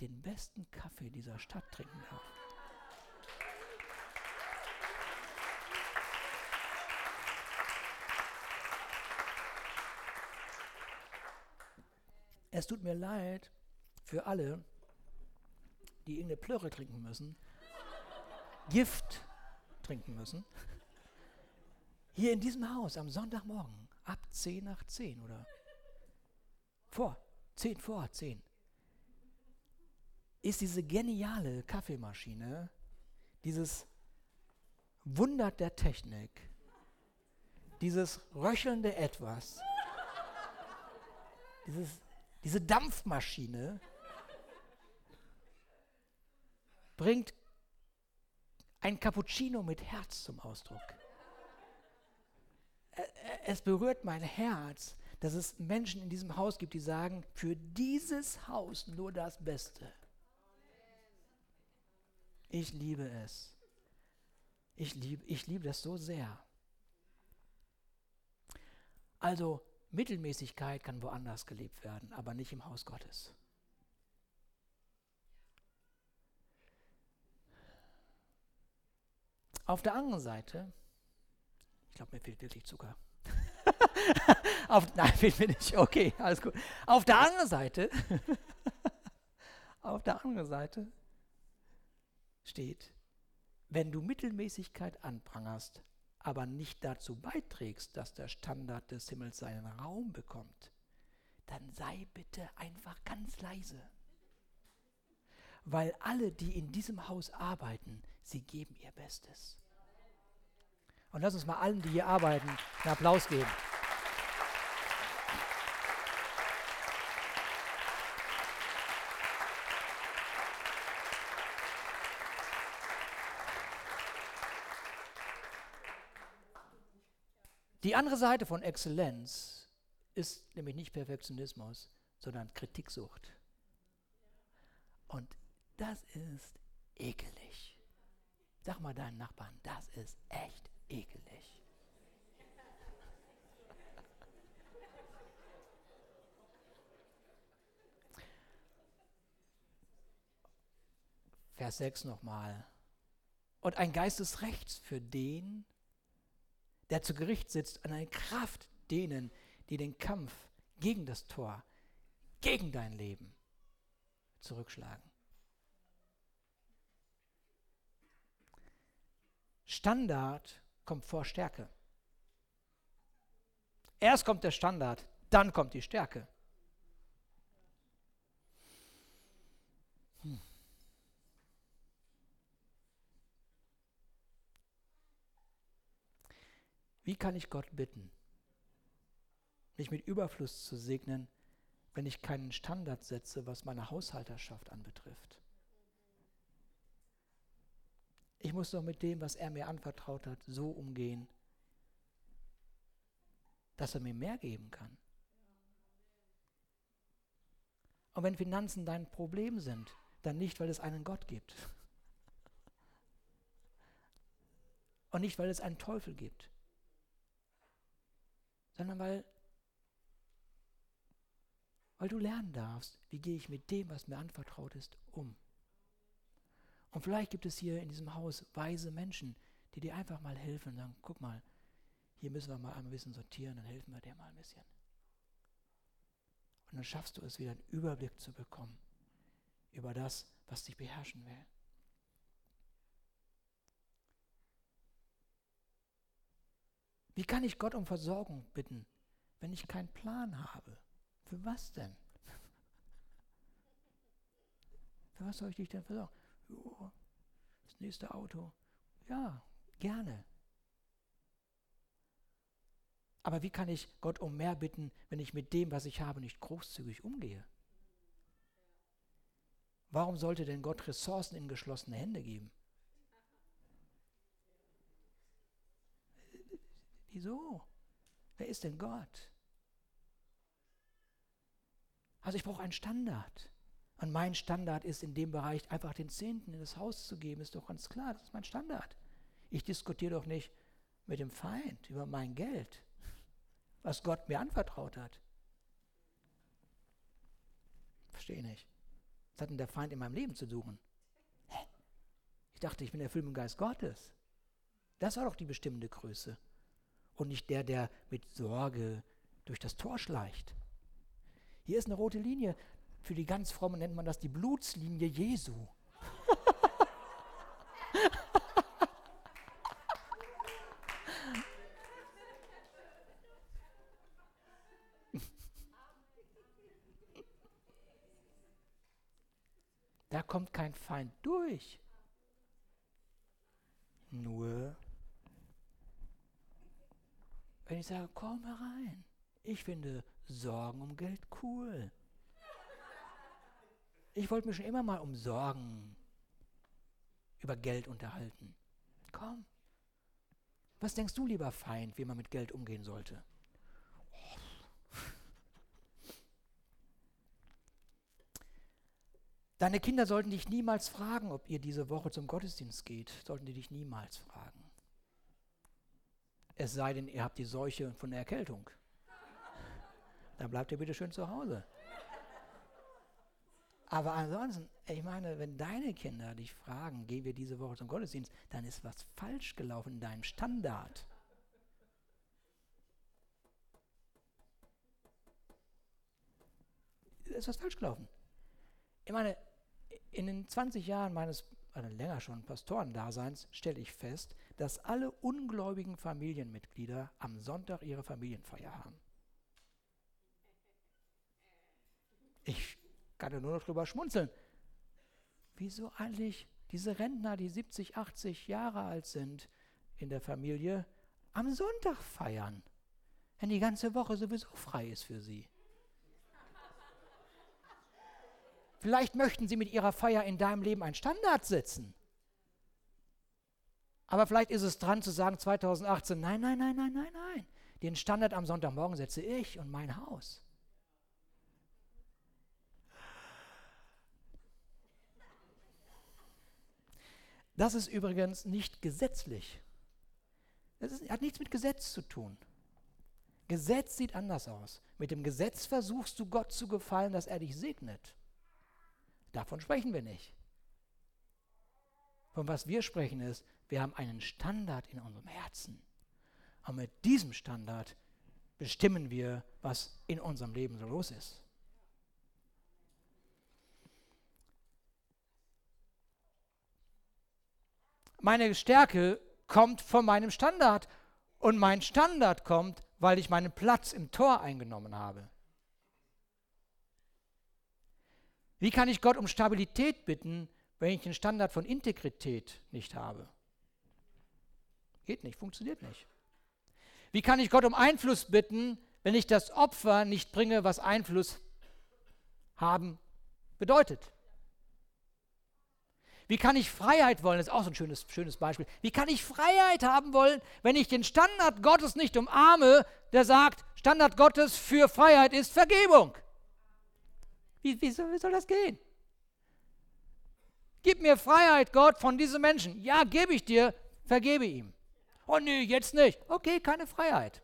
den besten Kaffee dieser Stadt trinken darf. Es tut mir leid für alle, die irgendeine Plörre trinken müssen, Gift trinken müssen. Hier in diesem Haus am Sonntagmorgen ab 10 nach 10 oder vor, 10 vor 10 ist diese geniale Kaffeemaschine, dieses Wunder der Technik, dieses röchelnde Etwas, dieses diese Dampfmaschine bringt ein Cappuccino mit Herz zum Ausdruck. Es berührt mein Herz, dass es Menschen in diesem Haus gibt, die sagen, für dieses Haus nur das Beste. Ich liebe es. Ich liebe, ich liebe das so sehr. Also Mittelmäßigkeit kann woanders gelebt werden, aber nicht im Haus Gottes. Auf der anderen Seite, ich glaube, mir fehlt wirklich Zucker. Auf, nein, mir nicht. Okay, alles gut. Auf der anderen Seite, auf der anderen Seite steht, wenn du Mittelmäßigkeit anprangerst, aber nicht dazu beiträgst, dass der Standard des Himmels seinen Raum bekommt, dann sei bitte einfach ganz leise. Weil alle, die in diesem Haus arbeiten, sie geben ihr Bestes. Und lass uns mal allen, die hier arbeiten, einen Applaus geben. Die andere Seite von Exzellenz ist nämlich nicht Perfektionismus, sondern Kritiksucht. Und das ist ekelig. Sag mal deinen Nachbarn, das ist echt ekelig. Vers 6 nochmal. Und ein Geist des Rechts für den, der zu Gericht sitzt, an eine Kraft denen, die den Kampf gegen das Tor, gegen dein Leben zurückschlagen. Standard kommt vor Stärke. Erst kommt der Standard, dann kommt die Stärke. Hm. Wie kann ich Gott bitten, mich mit Überfluss zu segnen, wenn ich keinen Standard setze, was meine Haushalterschaft anbetrifft? Ich muss doch mit dem, was er mir anvertraut hat, so umgehen, dass er mir mehr geben kann. Und wenn Finanzen dein Problem sind, dann nicht, weil es einen Gott gibt. Und nicht, weil es einen Teufel gibt sondern weil, weil du lernen darfst, wie gehe ich mit dem, was mir anvertraut ist, um. Und vielleicht gibt es hier in diesem Haus weise Menschen, die dir einfach mal helfen und sagen, guck mal, hier müssen wir mal ein bisschen sortieren, dann helfen wir dir mal ein bisschen. Und dann schaffst du es wieder, einen Überblick zu bekommen über das, was dich beherrschen will. Wie kann ich Gott um Versorgung bitten, wenn ich keinen Plan habe? Für was denn? Für was soll ich dich denn versorgen? Jo, das nächste Auto. Ja, gerne. Aber wie kann ich Gott um mehr bitten, wenn ich mit dem, was ich habe, nicht großzügig umgehe? Warum sollte denn Gott Ressourcen in geschlossene Hände geben? Wieso? Wer ist denn Gott? Also ich brauche einen Standard. Und mein Standard ist in dem Bereich einfach den Zehnten in das Haus zu geben, ist doch ganz klar, das ist mein Standard. Ich diskutiere doch nicht mit dem Feind über mein Geld, was Gott mir anvertraut hat. Verstehe nicht. Was hat denn der Feind in meinem Leben zu suchen? Ich dachte, ich bin erfüllt mit dem Geist Gottes. Das war doch die bestimmende Größe und nicht der, der mit Sorge durch das Tor schleicht. Hier ist eine rote Linie. Für die ganz Frommen nennt man das die Blutslinie Jesu. Da kommt kein Feind durch. Nur wenn ich sage, komm herein. Ich finde Sorgen um Geld cool. Ich wollte mich schon immer mal um Sorgen über Geld unterhalten. Komm. Was denkst du, lieber Feind, wie man mit Geld umgehen sollte? Deine Kinder sollten dich niemals fragen, ob ihr diese Woche zum Gottesdienst geht. Sollten die dich niemals fragen. Es sei denn, ihr habt die Seuche von der Erkältung. Dann bleibt ihr bitte schön zu Hause. Aber ansonsten, ich meine, wenn deine Kinder dich fragen, gehen wir diese Woche zum Gottesdienst, dann ist was falsch gelaufen in deinem Standard. Ist was falsch gelaufen. Ich meine, in den 20 Jahren meines also länger schon Pastorendaseins, stelle ich fest, dass alle ungläubigen Familienmitglieder am Sonntag ihre Familienfeier haben. Ich kann da nur noch drüber schmunzeln. Wieso eigentlich diese Rentner, die 70, 80 Jahre alt sind in der Familie, am Sonntag feiern, wenn die ganze Woche sowieso frei ist für sie? Vielleicht möchten sie mit ihrer Feier in deinem Leben einen Standard setzen. Aber vielleicht ist es dran zu sagen, 2018, nein, nein, nein, nein, nein, nein. Den Standard am Sonntagmorgen setze ich und mein Haus. Das ist übrigens nicht gesetzlich. Das ist, hat nichts mit Gesetz zu tun. Gesetz sieht anders aus. Mit dem Gesetz versuchst du Gott zu gefallen, dass er dich segnet. Davon sprechen wir nicht. Von was wir sprechen ist, wir haben einen Standard in unserem Herzen. Und mit diesem Standard bestimmen wir, was in unserem Leben so los ist. Meine Stärke kommt von meinem Standard und mein Standard kommt, weil ich meinen Platz im Tor eingenommen habe. Wie kann ich Gott um Stabilität bitten, wenn ich den Standard von Integrität nicht habe? Geht nicht, funktioniert nicht. Wie kann ich Gott um Einfluss bitten, wenn ich das Opfer nicht bringe, was Einfluss haben bedeutet? Wie kann ich Freiheit wollen? Das ist auch so ein schönes, schönes Beispiel. Wie kann ich Freiheit haben wollen, wenn ich den Standard Gottes nicht umarme, der sagt, Standard Gottes für Freiheit ist Vergebung? Wie, wie, soll, wie soll das gehen? Gib mir Freiheit, Gott, von diesem Menschen. Ja, gebe ich dir, vergebe ihm. Oh nee, jetzt nicht. Okay, keine Freiheit.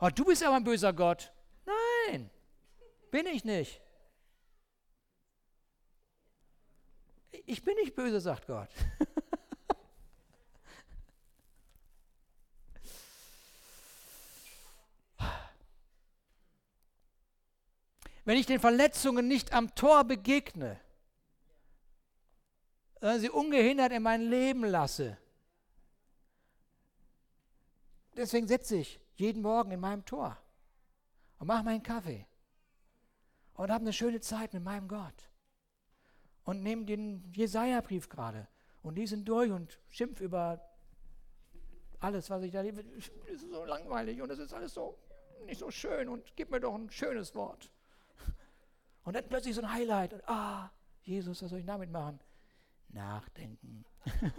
Oh, du bist aber ein böser Gott. Nein, bin ich nicht. Ich bin nicht böse, sagt Gott. Wenn ich den Verletzungen nicht am Tor begegne, sondern sie ungehindert in mein Leben lasse, deswegen sitze ich jeden Morgen in meinem Tor und mache meinen Kaffee und habe eine schöne Zeit mit meinem Gott und nehme den Jesaja-Brief gerade und lese ihn durch und schimpf über alles, was ich da lebe. Es ist so langweilig und es ist alles so nicht so schön und gib mir doch ein schönes Wort. Und dann plötzlich so ein Highlight und ah, Jesus, was soll ich damit machen? Nachdenken.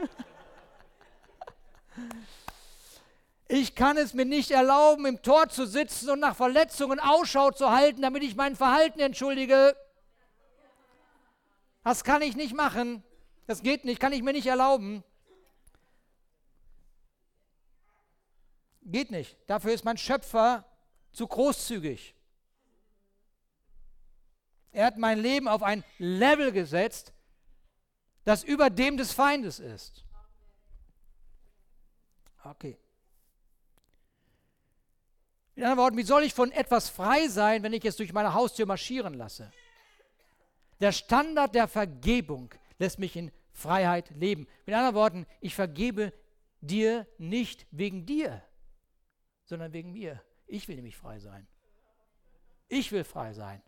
ich kann es mir nicht erlauben, im Tor zu sitzen und nach Verletzungen Ausschau zu halten, damit ich mein Verhalten entschuldige. Das kann ich nicht machen. Das geht nicht, kann ich mir nicht erlauben. Geht nicht. Dafür ist mein Schöpfer zu großzügig. Er hat mein Leben auf ein Level gesetzt, das über dem des Feindes ist. Okay. In anderen Worten, wie soll ich von etwas frei sein, wenn ich es durch meine Haustür marschieren lasse? Der Standard der Vergebung lässt mich in Freiheit leben. Mit anderen Worten, ich vergebe dir nicht wegen dir, sondern wegen mir. Ich will nämlich frei sein. Ich will frei sein.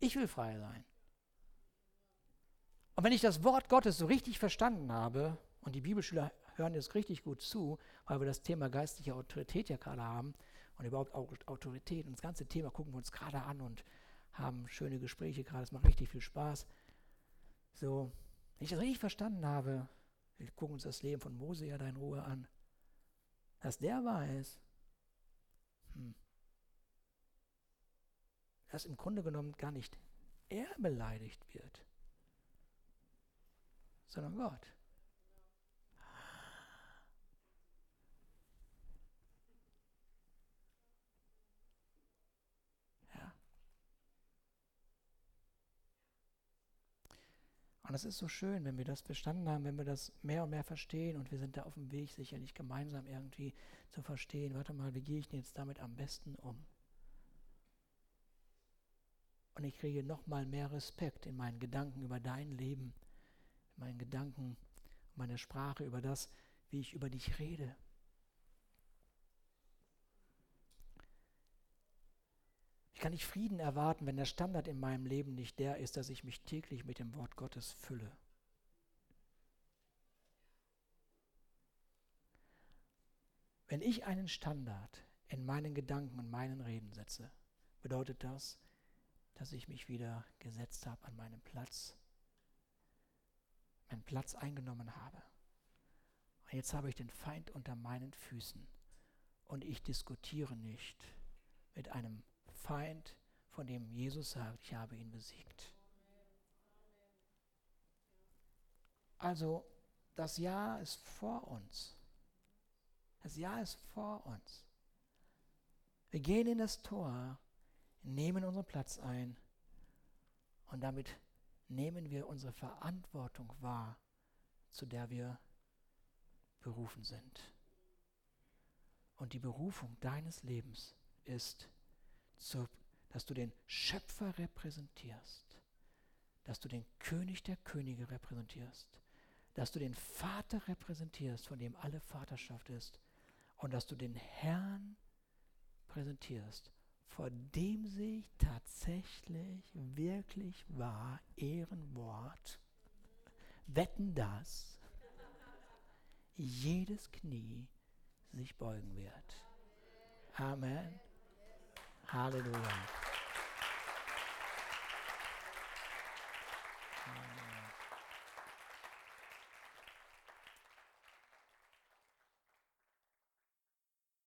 Ich will frei sein. Und wenn ich das Wort Gottes so richtig verstanden habe, und die Bibelschüler hören jetzt richtig gut zu, weil wir das Thema geistliche Autorität ja gerade haben und überhaupt Autorität und das ganze Thema gucken wir uns gerade an und haben schöne Gespräche gerade, es macht richtig viel Spaß. So, wenn ich das richtig verstanden habe, wir gucken uns das Leben von Mose ja da in Ruhe an, dass der weiß, hm, dass im Grunde genommen gar nicht er beleidigt wird, sondern Gott. Und es ist so schön, wenn wir das verstanden haben, wenn wir das mehr und mehr verstehen und wir sind da auf dem Weg, sicherlich gemeinsam irgendwie zu verstehen, warte mal, wie gehe ich denn jetzt damit am besten um? Und ich kriege nochmal mehr Respekt in meinen Gedanken über dein Leben, in meinen Gedanken, meine Sprache, über das, wie ich über dich rede. Kann nicht Frieden erwarten, wenn der Standard in meinem Leben nicht der ist, dass ich mich täglich mit dem Wort Gottes fülle. Wenn ich einen Standard in meinen Gedanken und meinen Reden setze, bedeutet das, dass ich mich wieder gesetzt habe an meinen Platz, meinen Platz eingenommen habe. Und jetzt habe ich den Feind unter meinen Füßen. Und ich diskutiere nicht mit einem Feind, von dem Jesus sagt, ich habe ihn besiegt. Also das Jahr ist vor uns. Das Jahr ist vor uns. Wir gehen in das Tor, nehmen unseren Platz ein und damit nehmen wir unsere Verantwortung wahr, zu der wir berufen sind. Und die Berufung deines Lebens ist, zu, dass du den Schöpfer repräsentierst, dass du den König der Könige repräsentierst, dass du den Vater repräsentierst, von dem alle Vaterschaft ist, und dass du den Herrn präsentierst, vor dem sich tatsächlich, wirklich wahr, Ehrenwort, wetten das, jedes Knie sich beugen wird. Amen. Hallelujah.